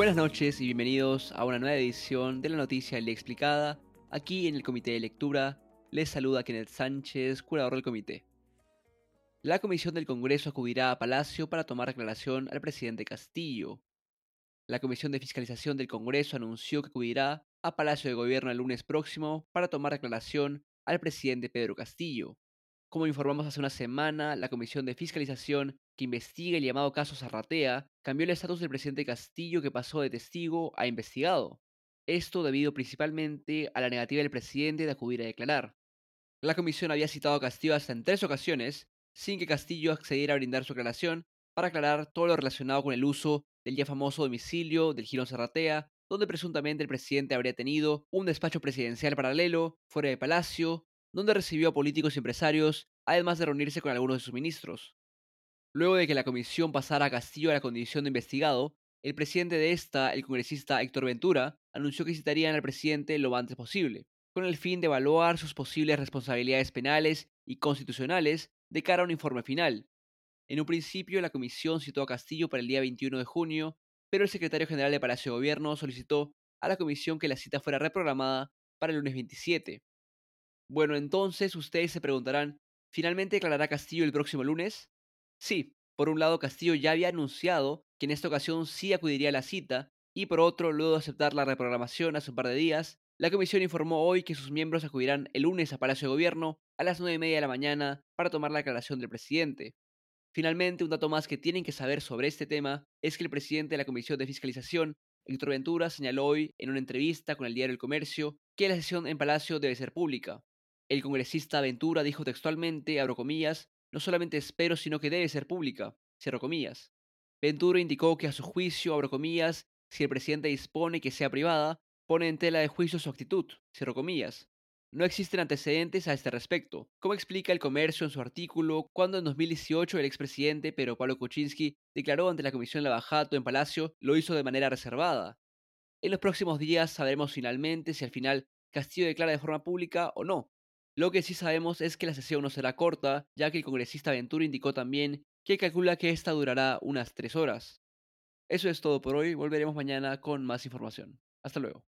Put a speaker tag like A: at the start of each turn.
A: Buenas noches y bienvenidos a una nueva edición de la noticia Le Explicada. Aquí en el Comité de Lectura les saluda Kenneth Sánchez, curador del comité. La Comisión del Congreso acudirá a Palacio para tomar aclaración al presidente Castillo. La Comisión de Fiscalización del Congreso anunció que acudirá a Palacio de Gobierno el lunes próximo para tomar aclaración al presidente Pedro Castillo. Como informamos hace una semana, la Comisión de Fiscalización que investiga el llamado caso Zarratea cambió el estatus del presidente Castillo que pasó de testigo a investigado. Esto debido principalmente a la negativa del presidente de acudir a declarar. La comisión había citado a Castillo hasta en tres ocasiones, sin que Castillo accediera a brindar su aclaración para aclarar todo lo relacionado con el uso del ya famoso domicilio del Girón Zarratea, donde presuntamente el presidente habría tenido un despacho presidencial paralelo fuera de Palacio, donde recibió a políticos y empresarios, además de reunirse con algunos de sus ministros. Luego de que la comisión pasara a Castillo a la condición de investigado, el presidente de esta, el congresista Héctor Ventura, anunció que citarían al presidente lo antes posible, con el fin de evaluar sus posibles responsabilidades penales y constitucionales de cara a un informe final. En un principio, la comisión citó a Castillo para el día 21 de junio, pero el secretario general de Palacio de Gobierno solicitó a la comisión que la cita fuera reprogramada para el lunes 27. Bueno, entonces ustedes se preguntarán, ¿finalmente declarará Castillo el próximo lunes? Sí, por un lado Castillo ya había anunciado que en esta ocasión sí acudiría a la cita, y por otro, luego de aceptar la reprogramación hace un par de días, la comisión informó hoy que sus miembros acudirán el lunes a Palacio de Gobierno a las nueve y media de la mañana para tomar la declaración del presidente. Finalmente, un dato más que tienen que saber sobre este tema es que el presidente de la Comisión de Fiscalización, Héctor Ventura, señaló hoy en una entrevista con el diario El Comercio que la sesión en Palacio debe ser pública. El congresista Ventura dijo textualmente, abro comillas, no solamente espero, sino que debe ser pública, cierro comillas. Ventura indicó que a su juicio, abro si el presidente dispone que sea privada, pone en tela de juicio su actitud, cierro comillas. No existen antecedentes a este respecto, como explica el comercio en su artículo, cuando en 2018 el expresidente Pedro Pablo Kuczynski declaró ante la Comisión Lavajato en Palacio, lo hizo de manera reservada. En los próximos días sabremos finalmente si al final Castillo declara de forma pública o no, lo que sí sabemos es que la sesión no será corta, ya que el congresista Ventura indicó también que calcula que esta durará unas tres horas. Eso es todo por hoy, volveremos mañana con más información. Hasta luego.